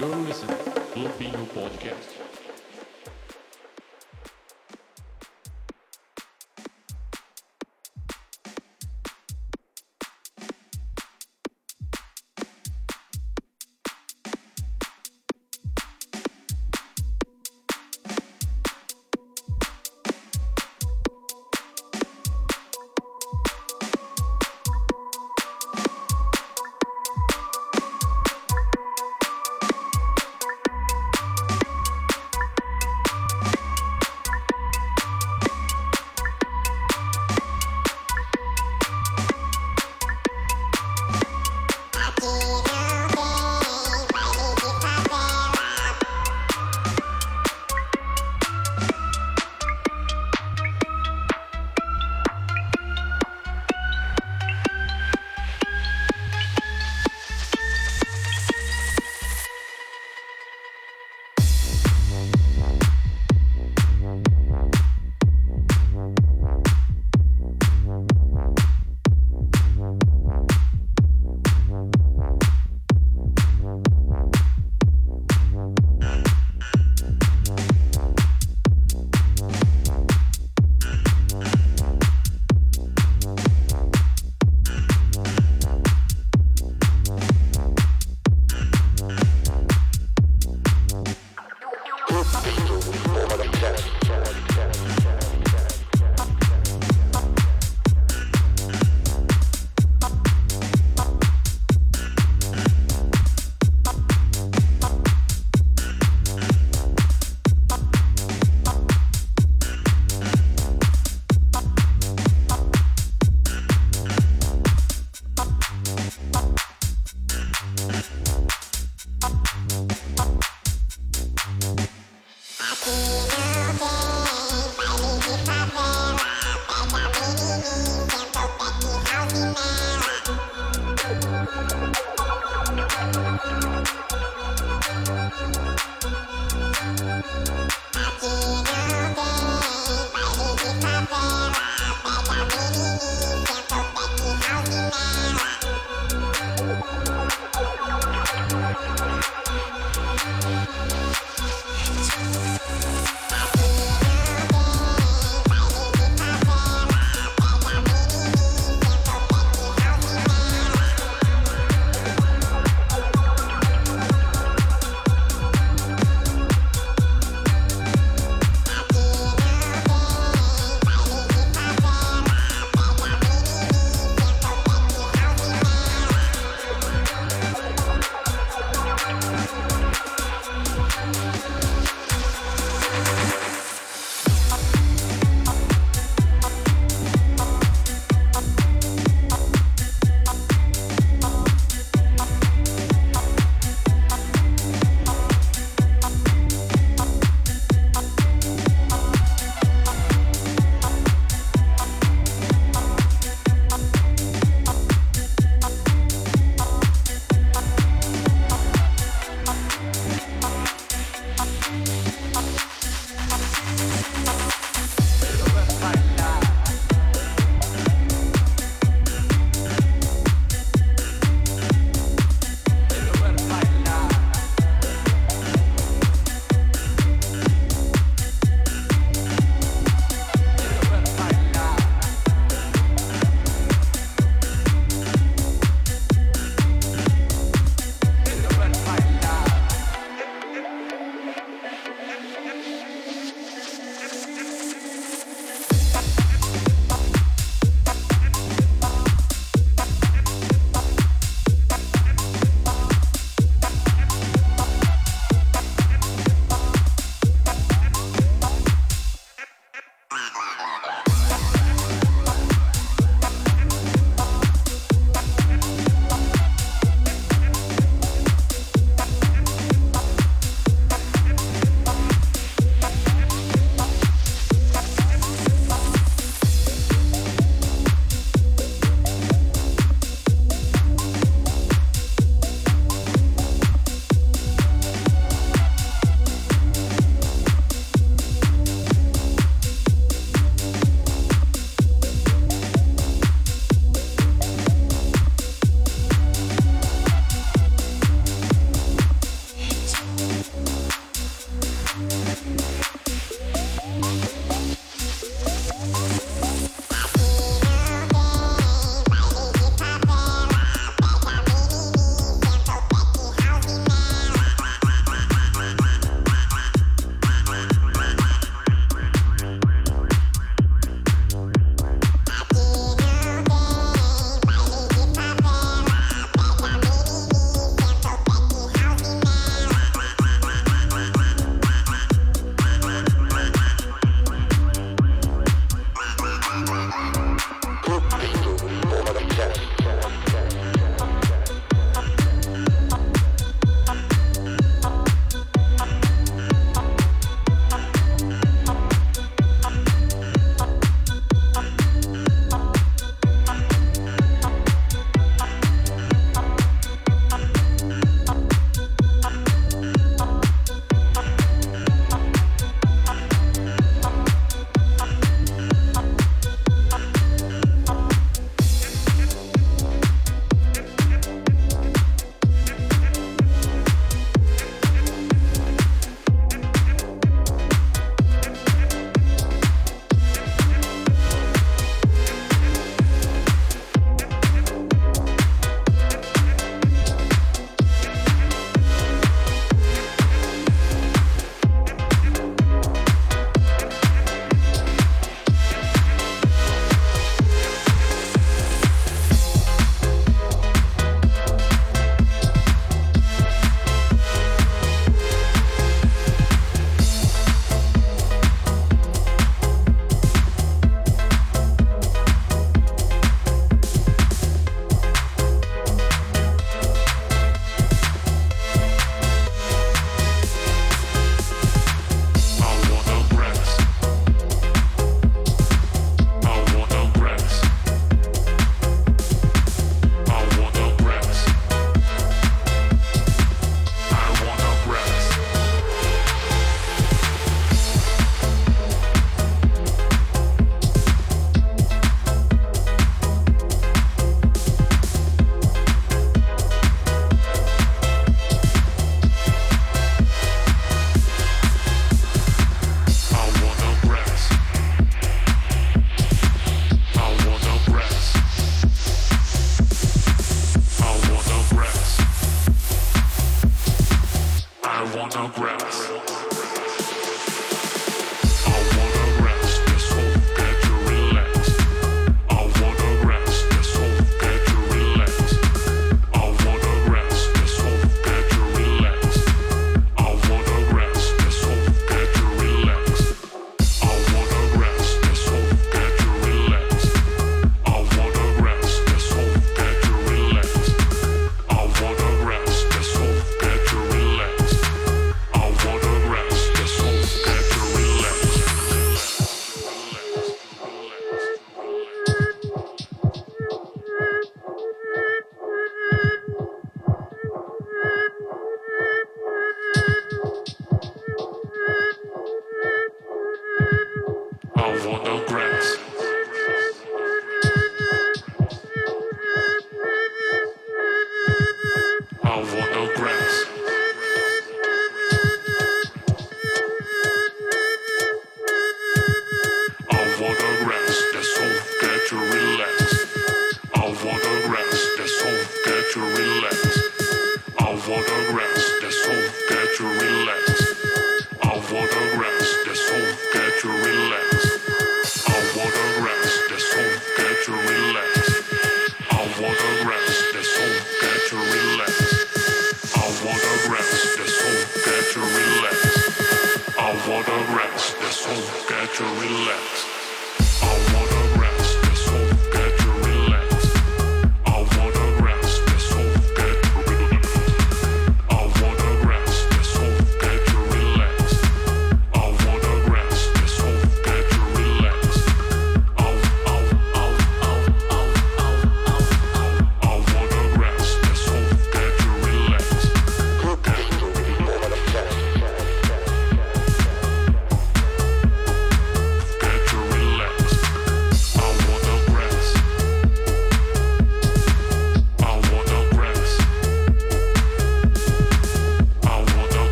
You're listening Filipino Podcast.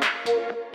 Thank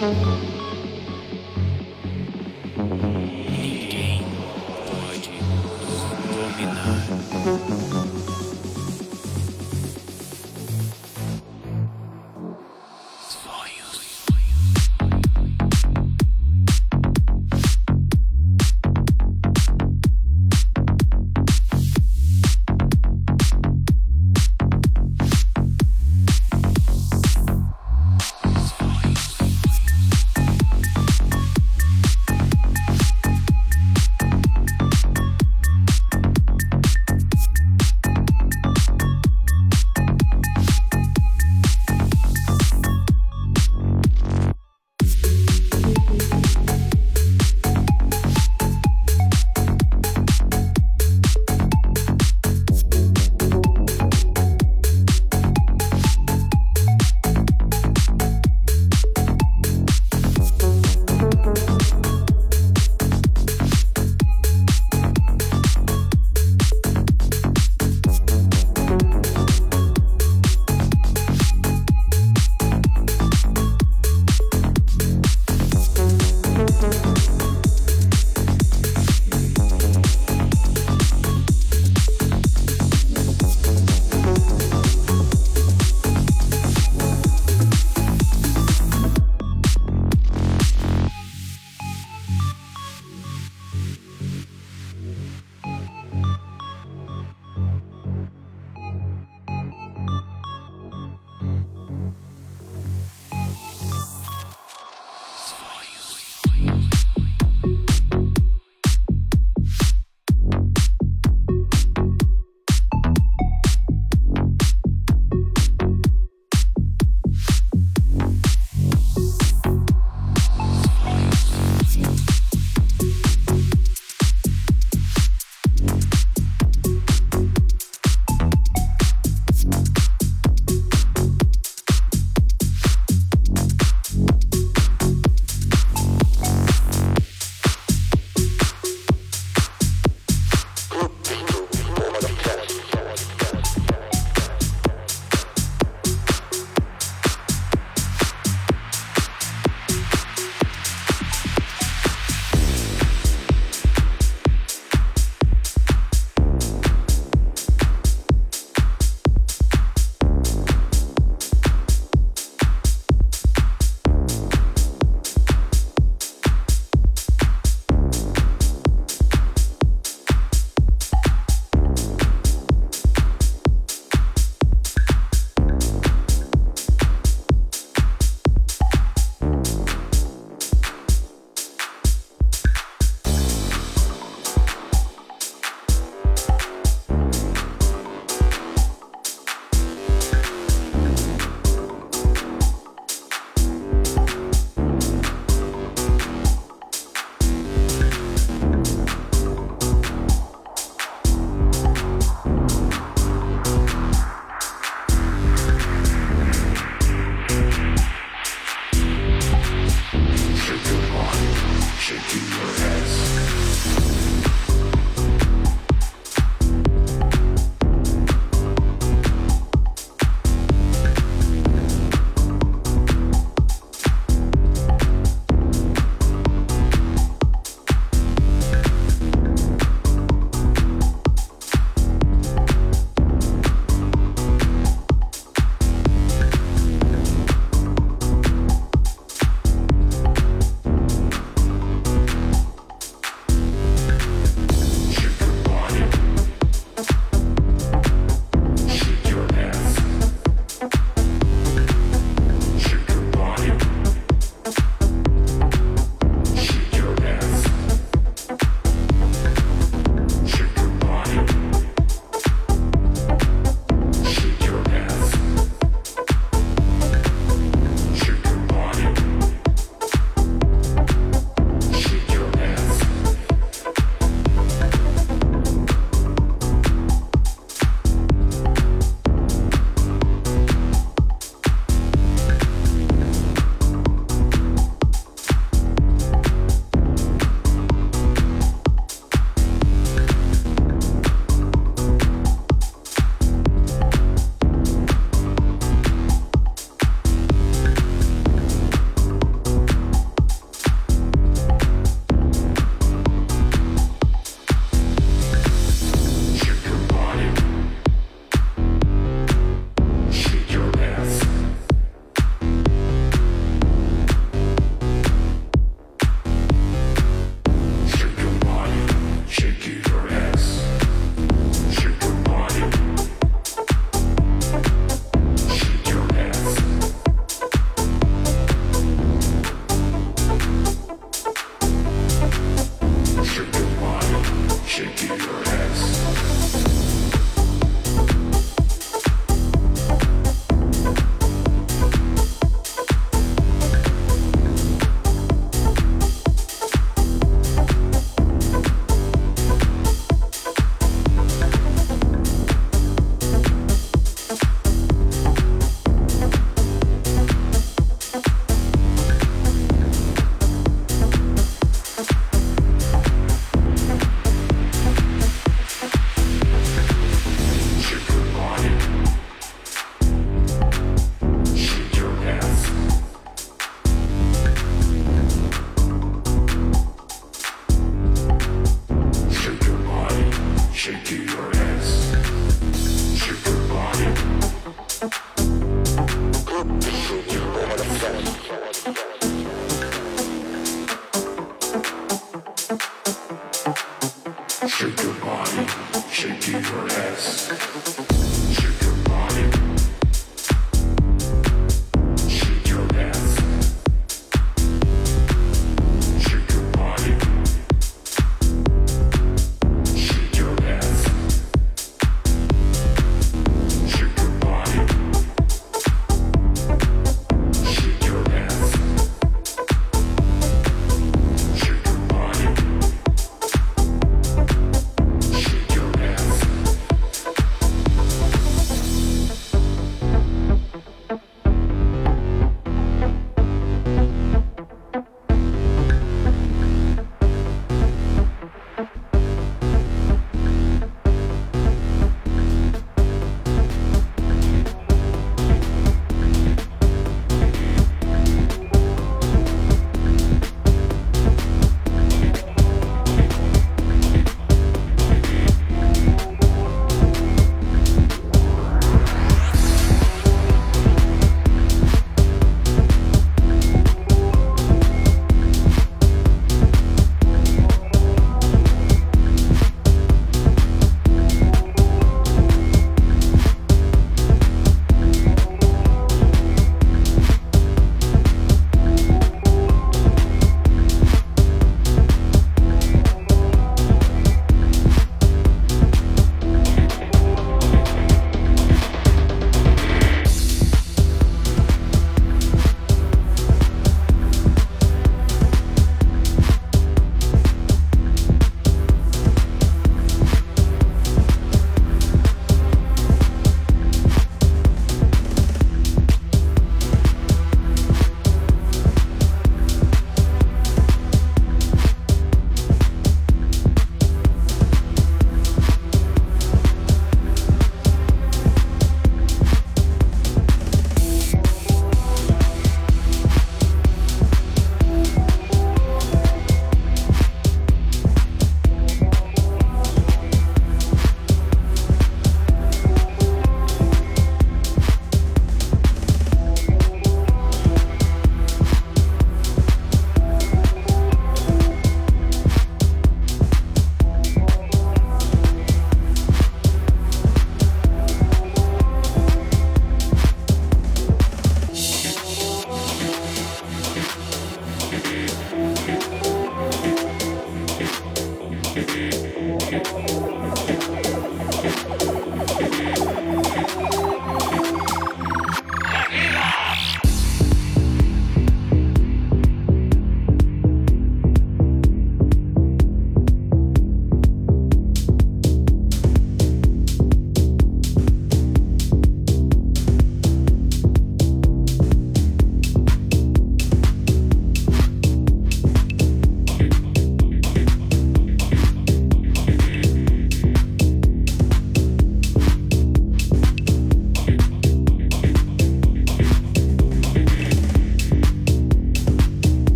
Ninguém